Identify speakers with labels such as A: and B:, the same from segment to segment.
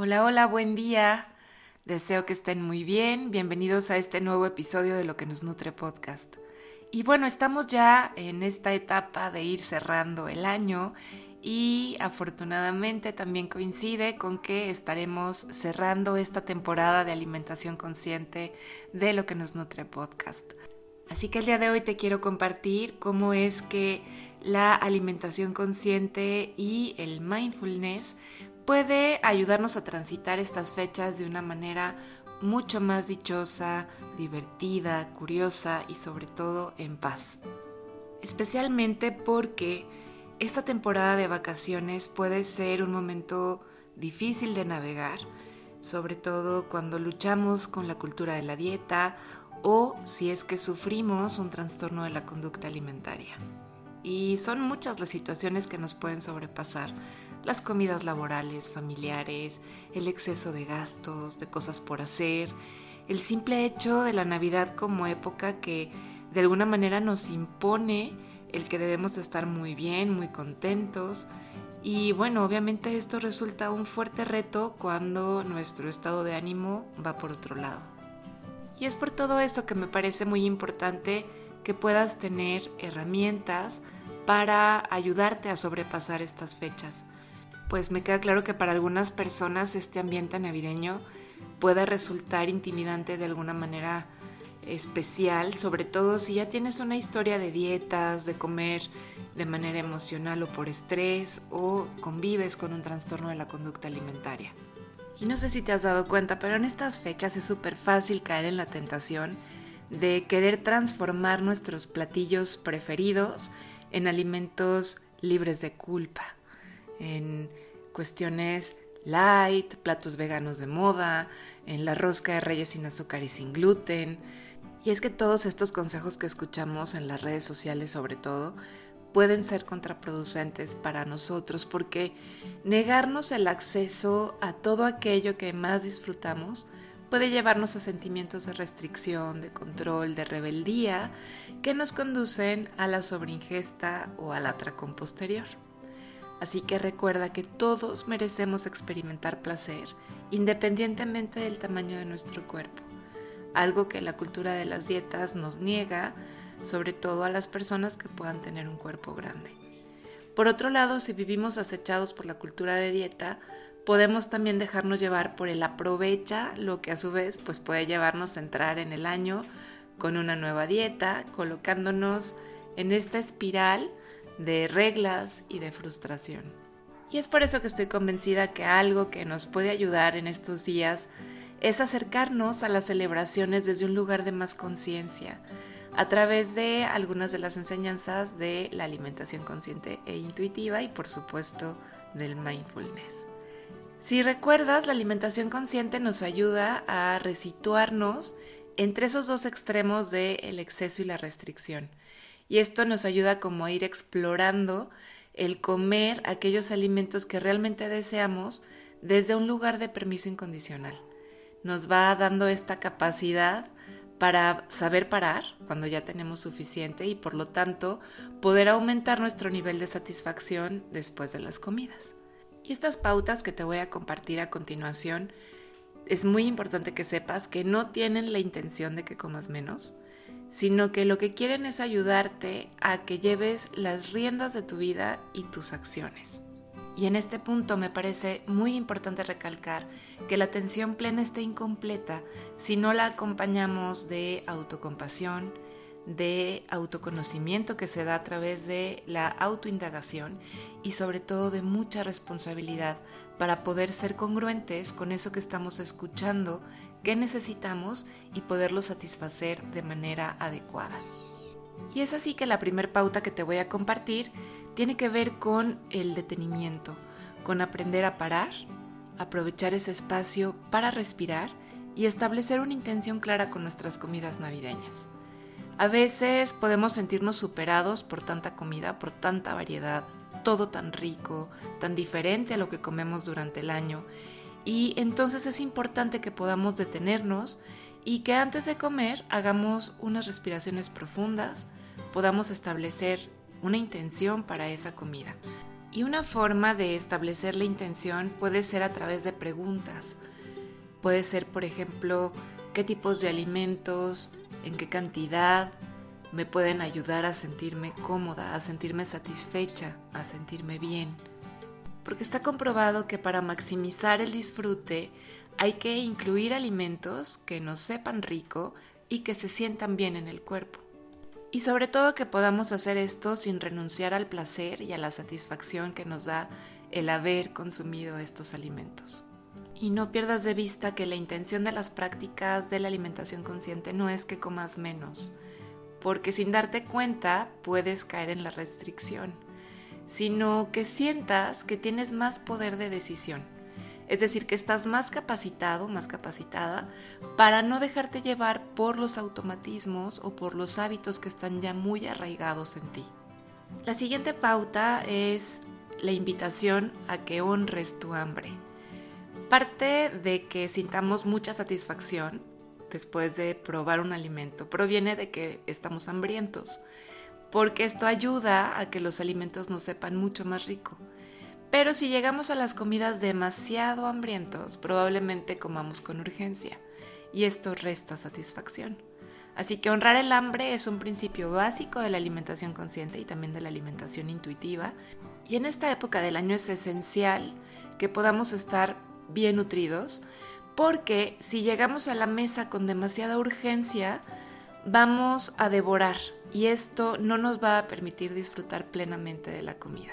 A: Hola, hola, buen día. Deseo que estén muy bien. Bienvenidos a este nuevo episodio de Lo que nos nutre podcast. Y bueno, estamos ya en esta etapa de ir cerrando el año y afortunadamente también coincide con que estaremos cerrando esta temporada de alimentación consciente de Lo que nos nutre podcast. Así que el día de hoy te quiero compartir cómo es que la alimentación consciente y el mindfulness puede ayudarnos a transitar estas fechas de una manera mucho más dichosa, divertida, curiosa y sobre todo en paz. Especialmente porque esta temporada de vacaciones puede ser un momento difícil de navegar, sobre todo cuando luchamos con la cultura de la dieta o si es que sufrimos un trastorno de la conducta alimentaria. Y son muchas las situaciones que nos pueden sobrepasar las comidas laborales, familiares, el exceso de gastos, de cosas por hacer, el simple hecho de la Navidad como época que de alguna manera nos impone el que debemos estar muy bien, muy contentos. Y bueno, obviamente esto resulta un fuerte reto cuando nuestro estado de ánimo va por otro lado. Y es por todo eso que me parece muy importante que puedas tener herramientas para ayudarte a sobrepasar estas fechas pues me queda claro que para algunas personas este ambiente navideño puede resultar intimidante de alguna manera especial, sobre todo si ya tienes una historia de dietas, de comer de manera emocional o por estrés o convives con un trastorno de la conducta alimentaria. Y no sé si te has dado cuenta, pero en estas fechas es súper fácil caer en la tentación de querer transformar nuestros platillos preferidos en alimentos libres de culpa en cuestiones light, platos veganos de moda, en la rosca de reyes sin azúcar y sin gluten. Y es que todos estos consejos que escuchamos en las redes sociales sobre todo pueden ser contraproducentes para nosotros porque negarnos el acceso a todo aquello que más disfrutamos puede llevarnos a sentimientos de restricción, de control, de rebeldía que nos conducen a la sobreingesta o al atracón posterior. Así que recuerda que todos merecemos experimentar placer, independientemente del tamaño de nuestro cuerpo, algo que la cultura de las dietas nos niega, sobre todo a las personas que puedan tener un cuerpo grande. Por otro lado, si vivimos acechados por la cultura de dieta, podemos también dejarnos llevar por el aprovecha, lo que a su vez pues puede llevarnos a entrar en el año con una nueva dieta, colocándonos en esta espiral de reglas y de frustración. Y es por eso que estoy convencida que algo que nos puede ayudar en estos días es acercarnos a las celebraciones desde un lugar de más conciencia, a través de algunas de las enseñanzas de la alimentación consciente e intuitiva y por supuesto del mindfulness. Si recuerdas, la alimentación consciente nos ayuda a resituarnos entre esos dos extremos del exceso y la restricción y esto nos ayuda como a ir explorando el comer aquellos alimentos que realmente deseamos desde un lugar de permiso incondicional. Nos va dando esta capacidad para saber parar cuando ya tenemos suficiente y por lo tanto poder aumentar nuestro nivel de satisfacción después de las comidas. Y estas pautas que te voy a compartir a continuación, es muy importante que sepas que no tienen la intención de que comas menos, sino que lo que quieren es ayudarte a que lleves las riendas de tu vida y tus acciones. Y en este punto me parece muy importante recalcar que la atención plena está incompleta si no la acompañamos de autocompasión, de autoconocimiento que se da a través de la autoindagación y sobre todo de mucha responsabilidad para poder ser congruentes con eso que estamos escuchando qué necesitamos y poderlo satisfacer de manera adecuada. Y es así que la primera pauta que te voy a compartir tiene que ver con el detenimiento, con aprender a parar, aprovechar ese espacio para respirar y establecer una intención clara con nuestras comidas navideñas. A veces podemos sentirnos superados por tanta comida, por tanta variedad, todo tan rico, tan diferente a lo que comemos durante el año y entonces es importante que podamos detenernos y que antes de comer hagamos unas respiraciones profundas, podamos establecer una intención para esa comida. Y una forma de establecer la intención puede ser a través de preguntas. Puede ser, por ejemplo, qué tipos de alimentos, en qué cantidad me pueden ayudar a sentirme cómoda, a sentirme satisfecha, a sentirme bien. Porque está comprobado que para maximizar el disfrute hay que incluir alimentos que nos sepan rico y que se sientan bien en el cuerpo. Y sobre todo que podamos hacer esto sin renunciar al placer y a la satisfacción que nos da el haber consumido estos alimentos. Y no pierdas de vista que la intención de las prácticas de la alimentación consciente no es que comas menos, porque sin darte cuenta puedes caer en la restricción, sino que sientas que tienes más poder de decisión es decir, que estás más capacitado, más capacitada para no dejarte llevar por los automatismos o por los hábitos que están ya muy arraigados en ti. La siguiente pauta es la invitación a que honres tu hambre. Parte de que sintamos mucha satisfacción después de probar un alimento proviene de que estamos hambrientos, porque esto ayuda a que los alimentos nos sepan mucho más rico. Pero si llegamos a las comidas demasiado hambrientos, probablemente comamos con urgencia y esto resta satisfacción. Así que honrar el hambre es un principio básico de la alimentación consciente y también de la alimentación intuitiva. Y en esta época del año es esencial que podamos estar bien nutridos porque si llegamos a la mesa con demasiada urgencia, vamos a devorar y esto no nos va a permitir disfrutar plenamente de la comida.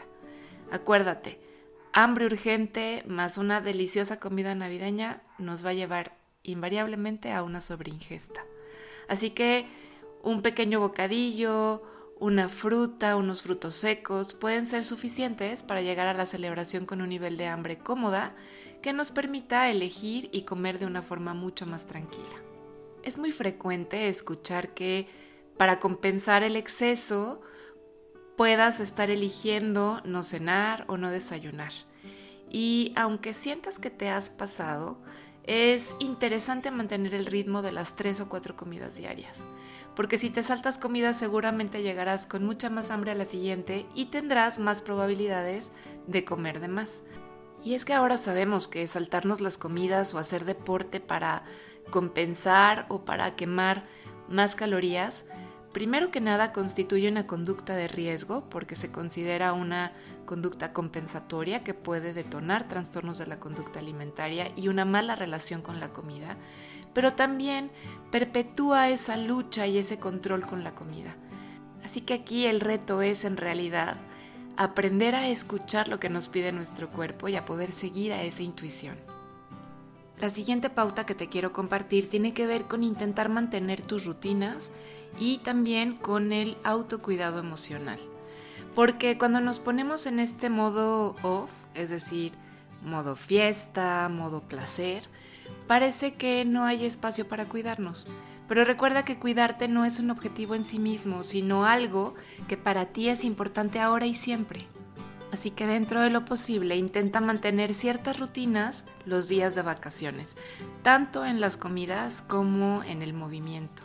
A: Acuérdate, hambre urgente más una deliciosa comida navideña nos va a llevar invariablemente a una sobreingesta. Así que un pequeño bocadillo, una fruta, unos frutos secos pueden ser suficientes para llegar a la celebración con un nivel de hambre cómoda que nos permita elegir y comer de una forma mucho más tranquila. Es muy frecuente escuchar que para compensar el exceso puedas estar eligiendo no cenar o no desayunar. Y aunque sientas que te has pasado, es interesante mantener el ritmo de las tres o cuatro comidas diarias. Porque si te saltas comida seguramente llegarás con mucha más hambre a la siguiente y tendrás más probabilidades de comer de más. Y es que ahora sabemos que saltarnos las comidas o hacer deporte para compensar o para quemar más calorías primero que nada constituye una conducta de riesgo porque se considera una conducta compensatoria que puede detonar trastornos de la conducta alimentaria y una mala relación con la comida, pero también perpetúa esa lucha y ese control con la comida. Así que aquí el reto es en realidad aprender a escuchar lo que nos pide nuestro cuerpo y a poder seguir a esa intuición. La siguiente pauta que te quiero compartir tiene que ver con intentar mantener tus rutinas y también con el autocuidado emocional. Porque cuando nos ponemos en este modo off, es decir, modo fiesta, modo placer, parece que no hay espacio para cuidarnos. Pero recuerda que cuidarte no es un objetivo en sí mismo, sino algo que para ti es importante ahora y siempre. Así que dentro de lo posible intenta mantener ciertas rutinas los días de vacaciones, tanto en las comidas como en el movimiento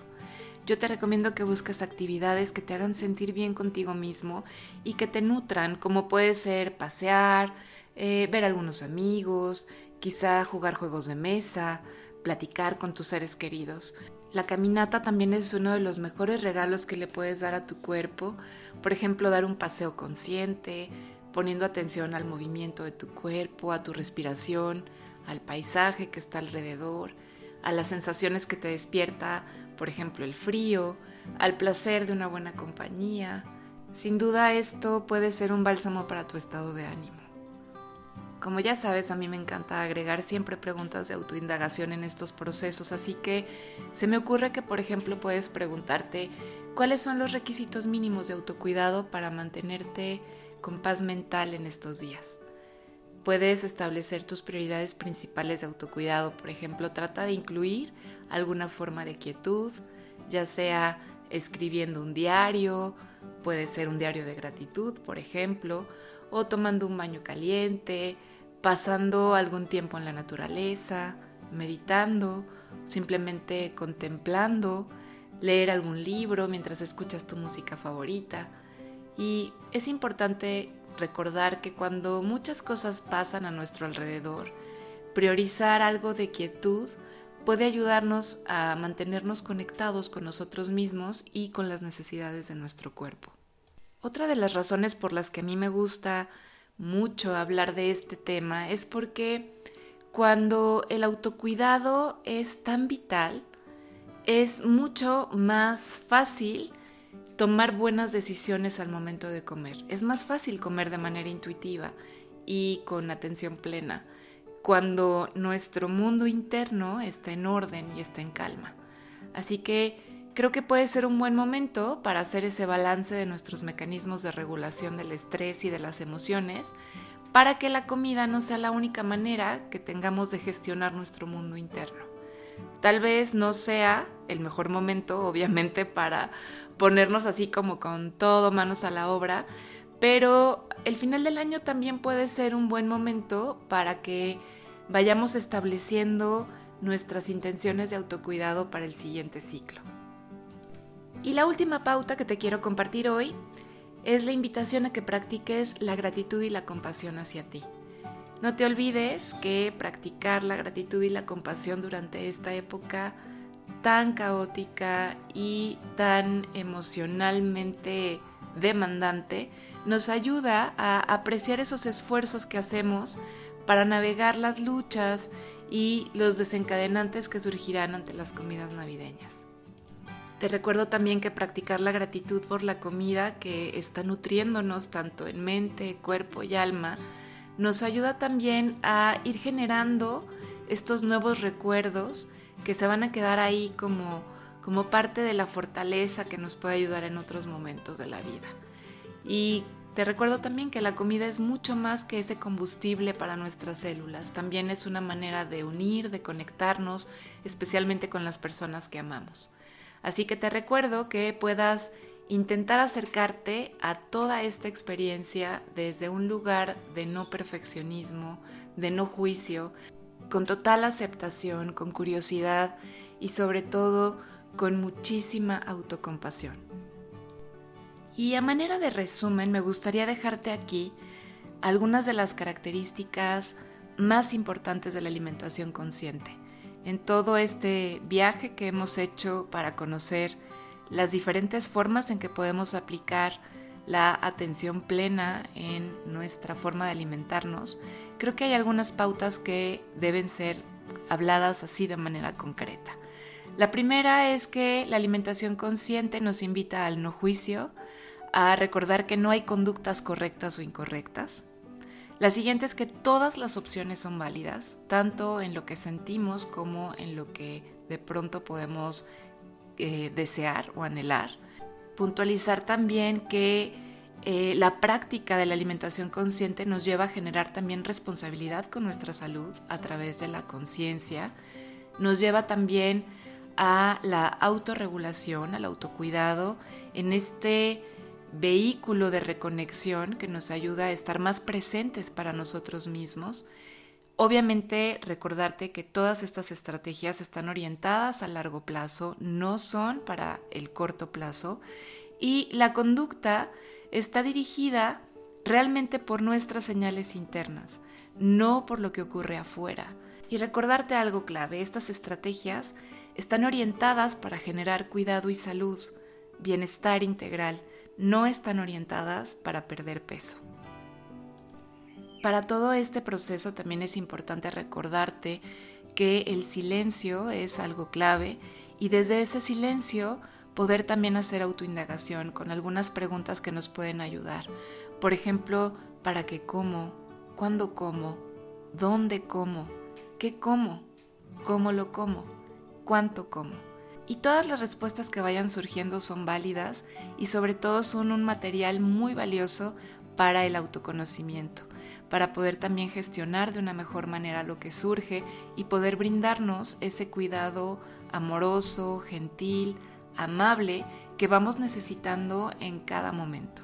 A: yo te recomiendo que busques actividades que te hagan sentir bien contigo mismo y que te nutran, como puede ser pasear, eh, ver algunos amigos, quizá jugar juegos de mesa, platicar con tus seres queridos. La caminata también es uno de los mejores regalos que le puedes dar a tu cuerpo, por ejemplo, dar un paseo consciente, poniendo atención al movimiento de tu cuerpo, a tu respiración, al paisaje que está alrededor, a las sensaciones que te despierta por ejemplo el frío, al placer de una buena compañía. Sin duda esto puede ser un bálsamo para tu estado de ánimo. Como ya sabes, a mí me encanta agregar siempre preguntas de autoindagación en estos procesos, así que se me ocurre que, por ejemplo, puedes preguntarte cuáles son los requisitos mínimos de autocuidado para mantenerte con paz mental en estos días. Puedes establecer tus prioridades principales de autocuidado, por ejemplo, trata de incluir alguna forma de quietud, ya sea escribiendo un diario, puede ser un diario de gratitud, por ejemplo, o tomando un baño caliente, pasando algún tiempo en la naturaleza, meditando, simplemente contemplando, leer algún libro mientras escuchas tu música favorita. Y es importante recordar que cuando muchas cosas pasan a nuestro alrededor, priorizar algo de quietud puede ayudarnos a mantenernos conectados con nosotros mismos y con las necesidades de nuestro cuerpo. Otra de las razones por las que a mí me gusta mucho hablar de este tema es porque cuando el autocuidado es tan vital, es mucho más fácil tomar buenas decisiones al momento de comer. Es más fácil comer de manera intuitiva y con atención plena cuando nuestro mundo interno está en orden y está en calma. Así que creo que puede ser un buen momento para hacer ese balance de nuestros mecanismos de regulación del estrés y de las emociones para que la comida no sea la única manera que tengamos de gestionar nuestro mundo interno. Tal vez no sea el mejor momento, obviamente, para ponernos así como con todo manos a la obra, pero el final del año también puede ser un buen momento para que vayamos estableciendo nuestras intenciones de autocuidado para el siguiente ciclo. Y la última pauta que te quiero compartir hoy es la invitación a que practiques la gratitud y la compasión hacia ti. No te olvides que practicar la gratitud y la compasión durante esta época tan caótica y tan emocionalmente demandante nos ayuda a apreciar esos esfuerzos que hacemos para navegar las luchas y los desencadenantes que surgirán ante las comidas navideñas. Te recuerdo también que practicar la gratitud por la comida que está nutriéndonos tanto en mente, cuerpo y alma nos ayuda también a ir generando estos nuevos recuerdos que se van a quedar ahí como, como parte de la fortaleza que nos puede ayudar en otros momentos de la vida. Y te recuerdo también que la comida es mucho más que ese combustible para nuestras células, también es una manera de unir, de conectarnos, especialmente con las personas que amamos. Así que te recuerdo que puedas intentar acercarte a toda esta experiencia desde un lugar de no perfeccionismo, de no juicio, con total aceptación, con curiosidad y sobre todo con muchísima autocompasión. Y a manera de resumen me gustaría dejarte aquí algunas de las características más importantes de la alimentación consciente en todo este viaje que hemos hecho para conocer las diferentes formas en que podemos aplicar la atención plena en nuestra forma de alimentarnos, creo que hay algunas pautas que deben ser habladas así de manera concreta. La primera es que la alimentación consciente nos invita al no juicio, a recordar que no hay conductas correctas o incorrectas, la siguiente es que todas las opciones son válidas, tanto en lo que sentimos como en lo que de pronto podemos eh, desear o anhelar. Puntualizar también que eh, la práctica de la alimentación consciente nos lleva a generar también responsabilidad con nuestra salud a través de la conciencia, nos lleva también a la autorregulación, al autocuidado, en este vehículo de reconexión que nos ayuda a estar más presentes para nosotros mismos. Obviamente recordarte que todas estas estrategias están orientadas a largo plazo, no son para el corto plazo y la conducta está dirigida realmente por nuestras señales internas, no por lo que ocurre afuera. Y recordarte algo clave, estas estrategias están orientadas para generar cuidado y salud, bienestar integral, no están orientadas para perder peso. Para todo este proceso también es importante recordarte que el silencio es algo clave y desde ese silencio poder también hacer autoindagación con algunas preguntas que nos pueden ayudar. Por ejemplo, ¿para qué como? ¿Cuándo como? ¿Dónde como? ¿Qué como? ¿Cómo lo como? ¿Cuánto como? Y todas las respuestas que vayan surgiendo son válidas y sobre todo son un material muy valioso para el autoconocimiento, para poder también gestionar de una mejor manera lo que surge y poder brindarnos ese cuidado amoroso, gentil, amable que vamos necesitando en cada momento.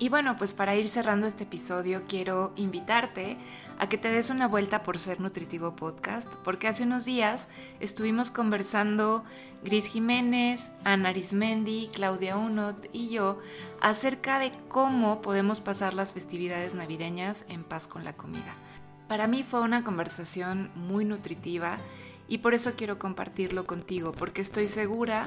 A: Y bueno, pues para ir cerrando este episodio quiero invitarte a que te des una vuelta por Ser Nutritivo Podcast, porque hace unos días estuvimos conversando Gris Jiménez, Ana Arismendi, Claudia Unot y yo acerca de cómo podemos pasar las festividades navideñas en paz con la comida. Para mí fue una conversación muy nutritiva y por eso quiero compartirlo contigo, porque estoy segura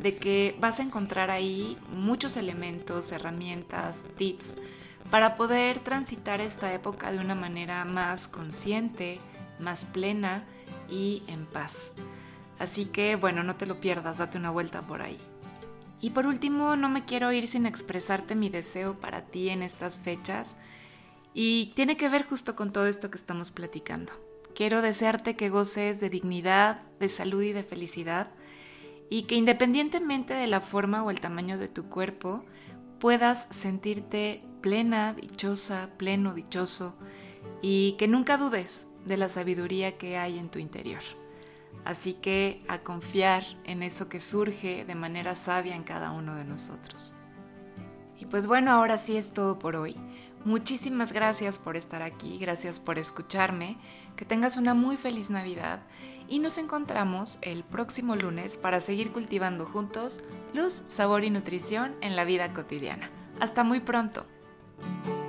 A: de que vas a encontrar ahí muchos elementos, herramientas, tips para poder transitar esta época de una manera más consciente, más plena y en paz. Así que bueno, no te lo pierdas, date una vuelta por ahí. Y por último, no me quiero ir sin expresarte mi deseo para ti en estas fechas y tiene que ver justo con todo esto que estamos platicando. Quiero desearte que goces de dignidad, de salud y de felicidad y que independientemente de la forma o el tamaño de tu cuerpo, puedas sentirte plena, dichosa, pleno, dichoso y que nunca dudes de la sabiduría que hay en tu interior. Así que a confiar en eso que surge de manera sabia en cada uno de nosotros. Y pues bueno, ahora sí es todo por hoy. Muchísimas gracias por estar aquí, gracias por escucharme, que tengas una muy feliz Navidad y nos encontramos el próximo lunes para seguir cultivando juntos luz, sabor y nutrición en la vida cotidiana. Hasta muy pronto. thank you